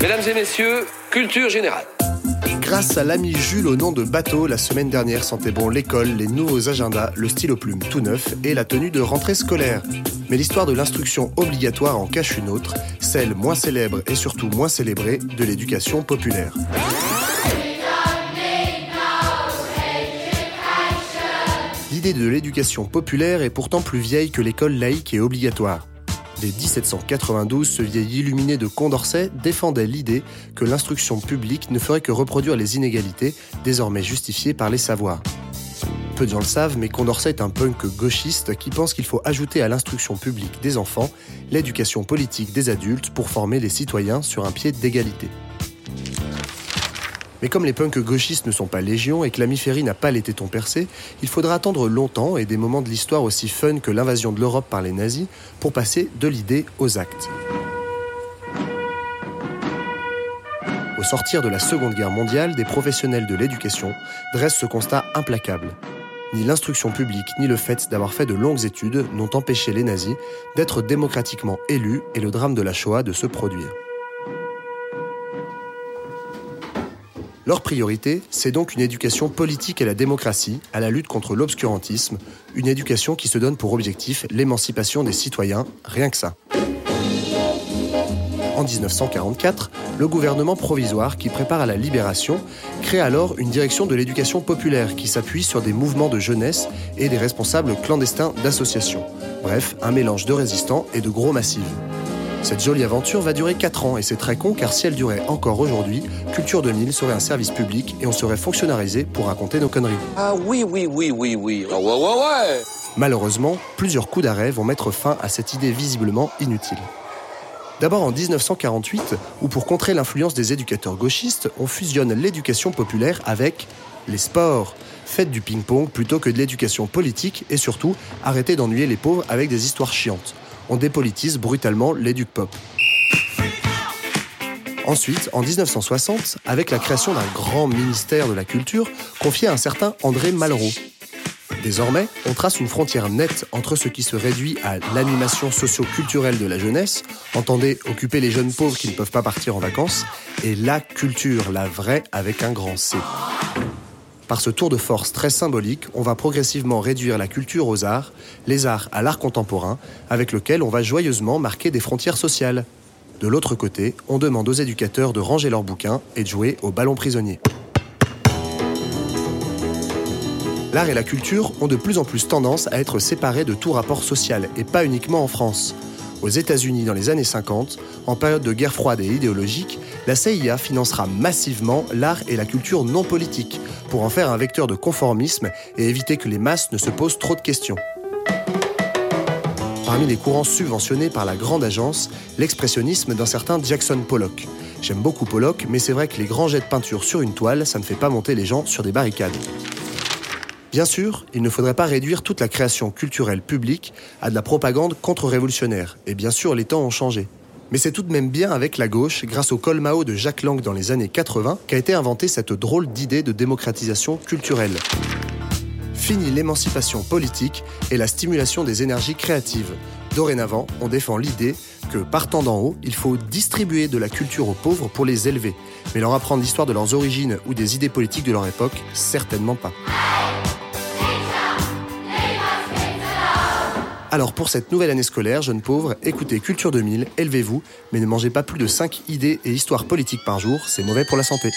Mesdames et messieurs, culture générale. Grâce à l'ami Jules au nom de Bateau, la semaine dernière sentait bon l'école, les nouveaux agendas, le stylo plume tout neuf et la tenue de rentrée scolaire. Mais l'histoire de l'instruction obligatoire en cache une autre, celle moins célèbre et surtout moins célébrée de l'éducation populaire. L'idée de l'éducation populaire est pourtant plus vieille que l'école laïque et obligatoire. Dès 1792, ce vieil illuminé de Condorcet défendait l'idée que l'instruction publique ne ferait que reproduire les inégalités, désormais justifiées par les savoirs. Peu de gens le savent, mais Condorcet est un punk gauchiste qui pense qu'il faut ajouter à l'instruction publique des enfants l'éducation politique des adultes pour former les citoyens sur un pied d'égalité. Mais comme les punks gauchistes ne sont pas légion et que l'ami n'a pas les tétons percés, il faudra attendre longtemps et des moments de l'histoire aussi fun que l'invasion de l'Europe par les nazis pour passer de l'idée aux actes. Au sortir de la Seconde Guerre mondiale, des professionnels de l'éducation dressent ce constat implacable. Ni l'instruction publique, ni le fait d'avoir fait de longues études n'ont empêché les nazis d'être démocratiquement élus et le drame de la Shoah de se produire. Leur priorité, c'est donc une éducation politique à la démocratie, à la lutte contre l'obscurantisme, une éducation qui se donne pour objectif l'émancipation des citoyens, rien que ça. En 1944, le gouvernement provisoire qui prépare à la libération crée alors une direction de l'éducation populaire qui s'appuie sur des mouvements de jeunesse et des responsables clandestins d'associations. Bref, un mélange de résistants et de gros massifs. Cette jolie aventure va durer 4 ans et c'est très con car si elle durait encore aujourd'hui, Culture 2000 serait un service public et on serait fonctionnalisé pour raconter nos conneries. Ah oui, oui, oui, oui, oui. Ah ouais, ouais, ouais. Malheureusement, plusieurs coups d'arrêt vont mettre fin à cette idée visiblement inutile. D'abord en 1948, où pour contrer l'influence des éducateurs gauchistes, on fusionne l'éducation populaire avec les sports. Faites du ping-pong plutôt que de l'éducation politique et surtout, arrêtez d'ennuyer les pauvres avec des histoires chiantes on dépolitise brutalement l'éduc-pop. Ensuite, en 1960, avec la création d'un grand ministère de la Culture confié à un certain André Malraux. Désormais, on trace une frontière nette entre ce qui se réduit à l'animation socio-culturelle de la jeunesse, entendez occuper les jeunes pauvres qui ne peuvent pas partir en vacances, et la culture, la vraie avec un grand C. Par ce tour de force très symbolique, on va progressivement réduire la culture aux arts, les arts à l'art contemporain, avec lequel on va joyeusement marquer des frontières sociales. De l'autre côté, on demande aux éducateurs de ranger leurs bouquins et de jouer au ballon prisonnier. L'art et la culture ont de plus en plus tendance à être séparés de tout rapport social, et pas uniquement en France. Aux États-Unis dans les années 50, en période de guerre froide et idéologique, la CIA financera massivement l'art et la culture non politique pour en faire un vecteur de conformisme et éviter que les masses ne se posent trop de questions. Parmi les courants subventionnés par la grande agence, l'expressionnisme d'un certain Jackson Pollock. J'aime beaucoup Pollock, mais c'est vrai que les grands jets de peinture sur une toile, ça ne fait pas monter les gens sur des barricades. Bien sûr, il ne faudrait pas réduire toute la création culturelle publique à de la propagande contre-révolutionnaire, et bien sûr les temps ont changé. Mais c'est tout de même bien avec la gauche, grâce au col Mao de Jacques Lang dans les années 80, qu'a été inventée cette drôle d'idée de démocratisation culturelle. Fini l'émancipation politique et la stimulation des énergies créatives. Dorénavant, on défend l'idée que, partant d'en haut, il faut distribuer de la culture aux pauvres pour les élever. Mais leur apprendre l'histoire de leurs origines ou des idées politiques de leur époque, certainement pas. Alors pour cette nouvelle année scolaire, jeunes pauvres, écoutez Culture 2000, élevez-vous, mais ne mangez pas plus de 5 idées et histoires politiques par jour, c'est mauvais pour la santé.